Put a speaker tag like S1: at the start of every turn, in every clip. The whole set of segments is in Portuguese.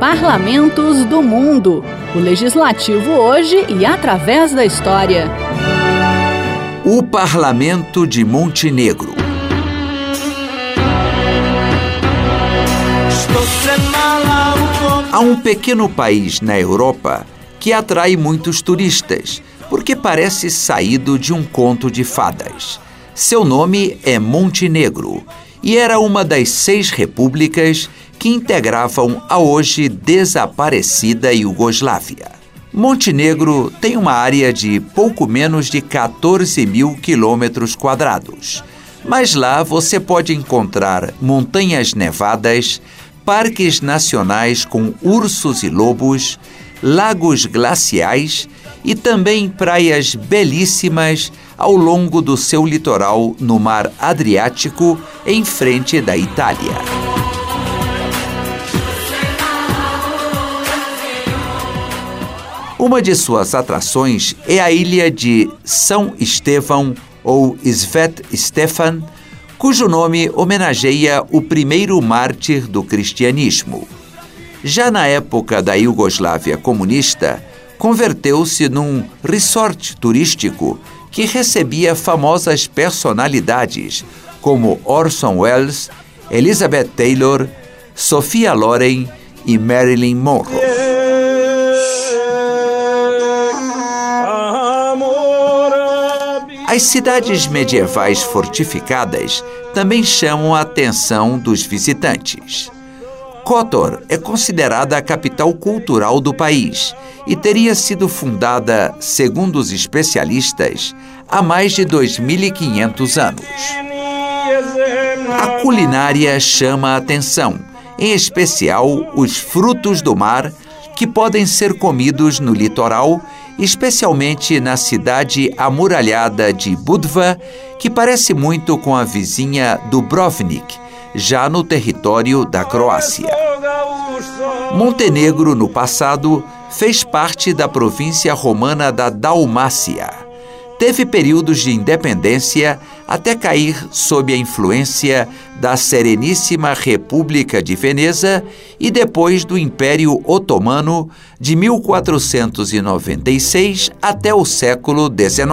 S1: Parlamentos do Mundo. O legislativo hoje e através da história.
S2: O Parlamento de Montenegro. Há um pequeno país na Europa que atrai muitos turistas, porque parece saído de um conto de fadas. Seu nome é Montenegro e era uma das seis repúblicas que integravam a hoje desaparecida Iugoslávia. Montenegro tem uma área de pouco menos de 14 mil quilômetros quadrados, mas lá você pode encontrar montanhas nevadas, parques nacionais com ursos e lobos, lagos glaciais e também praias belíssimas ao longo do seu litoral no Mar Adriático, em frente da Itália. Uma de suas atrações é a ilha de São Estevão, ou Svet Stefan, cujo nome homenageia o primeiro mártir do cristianismo. Já na época da Iugoslávia comunista, converteu-se num resort turístico que recebia famosas personalidades como Orson Welles, Elizabeth Taylor, Sophia Loren e Marilyn Monroe. As cidades medievais fortificadas também chamam a atenção dos visitantes. Kotor é considerada a capital cultural do país e teria sido fundada, segundo os especialistas, há mais de 2.500 anos. A culinária chama a atenção, em especial os frutos do mar que podem ser comidos no litoral especialmente na cidade amuralhada de Budva, que parece muito com a vizinha Dubrovnik, já no território da Croácia. Montenegro, no passado, fez parte da província romana da Dalmácia teve períodos de independência até cair sob a influência da Sereníssima República de Veneza e depois do Império Otomano de 1496 até o século XIX.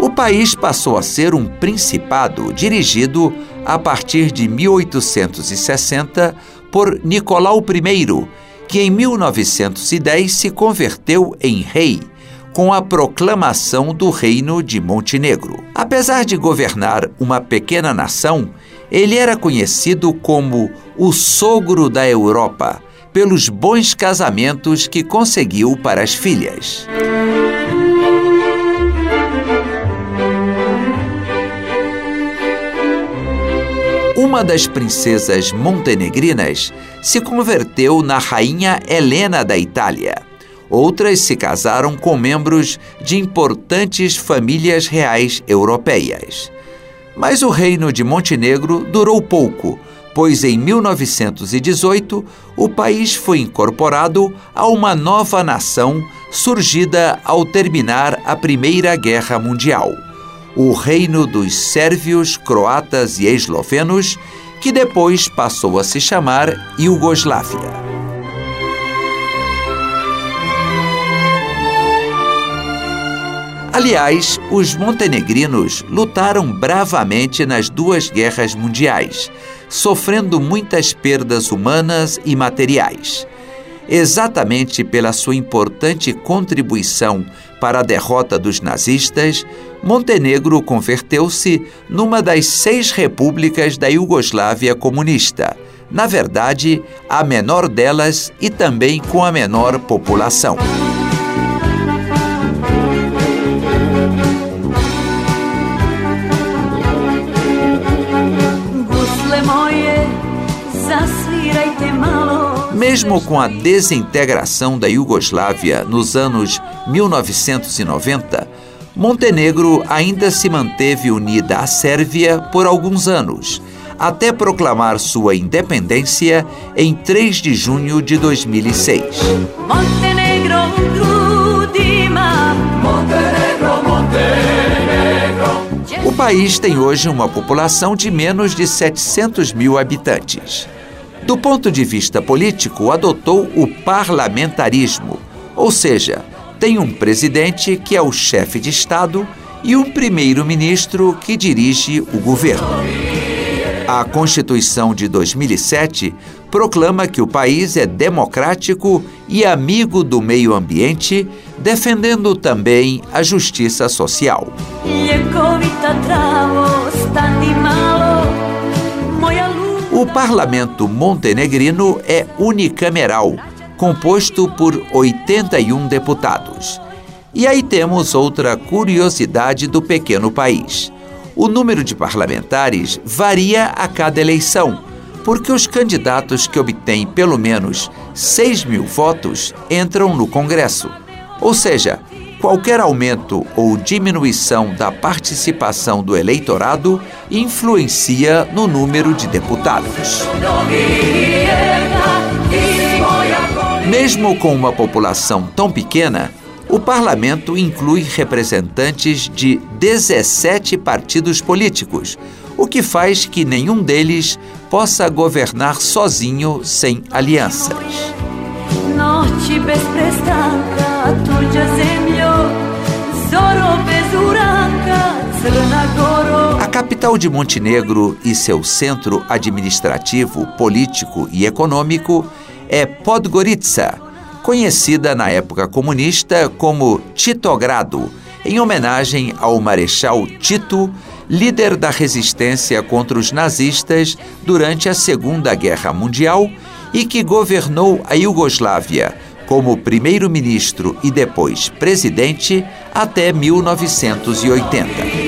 S2: O país passou a ser um principado dirigido a partir de 1860 por Nicolau I, que em 1910 se converteu em rei com a proclamação do Reino de Montenegro. Apesar de governar uma pequena nação, ele era conhecido como o sogro da Europa pelos bons casamentos que conseguiu para as filhas. Uma das princesas montenegrinas se converteu na rainha Helena da Itália. Outras se casaram com membros de importantes famílias reais europeias. Mas o reino de Montenegro durou pouco, pois em 1918 o país foi incorporado a uma nova nação surgida ao terminar a Primeira Guerra Mundial o reino dos sérvios, croatas e eslovenos, que depois passou a se chamar Iugoslávia. Aliás, os montenegrinos lutaram bravamente nas duas guerras mundiais, sofrendo muitas perdas humanas e materiais exatamente pela sua importante contribuição para a derrota dos nazistas, Montenegro converteu-se numa das seis repúblicas da Iugoslávia comunista, na verdade, a menor delas e também com a menor população. Mesmo com a desintegração da Iugoslávia nos anos 1990, Montenegro ainda se manteve unida à Sérvia por alguns anos, até proclamar sua independência em 3 de junho de 2006. Montenegro, Grudima, Montenegro, Montenegro. O país tem hoje uma população de menos de 700 mil habitantes. Do ponto de vista político, adotou o parlamentarismo, ou seja, tem um presidente que é o chefe de Estado e um primeiro-ministro que dirige o governo. A Constituição de 2007 proclama que o país é democrático e amigo do meio ambiente, defendendo também a justiça social. O parlamento montenegrino é unicameral, composto por 81 deputados. E aí temos outra curiosidade do pequeno país. O número de parlamentares varia a cada eleição, porque os candidatos que obtêm pelo menos 6 mil votos entram no Congresso. Ou seja, qualquer aumento ou diminuição da participação do eleitorado influencia no número de deputados. Mesmo com uma população tão pequena, o parlamento inclui representantes de 17 partidos políticos, o que faz que nenhum deles possa governar sozinho sem alianças. A capital de Montenegro e seu centro administrativo, político e econômico é Podgorica conhecida na época comunista como Titogrado, em homenagem ao Marechal Tito, líder da resistência contra os nazistas durante a Segunda Guerra Mundial e que governou a Iugoslávia como primeiro-ministro e depois presidente até 1980.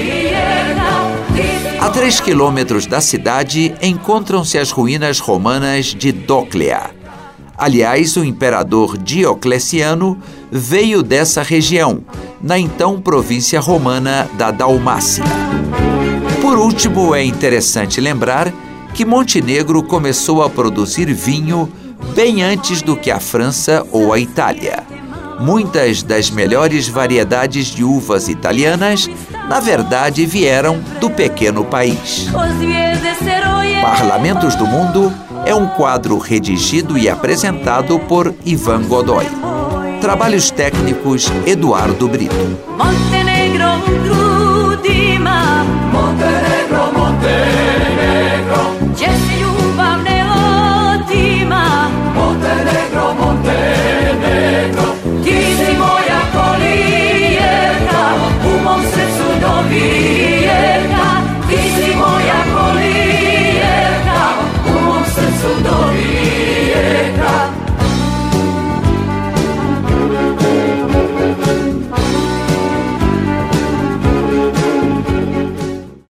S2: A três quilômetros da cidade encontram-se as ruínas romanas de Doclea. Aliás, o imperador Diocleciano veio dessa região, na então província romana da Dalmácia. Por último, é interessante lembrar que Montenegro começou a produzir vinho bem antes do que a França ou a Itália. Muitas das melhores variedades de uvas italianas, na verdade, vieram do pequeno país. Parlamentos do Mundo é um quadro redigido e apresentado por Ivan Godoy. Trabalhos técnicos Eduardo Brito.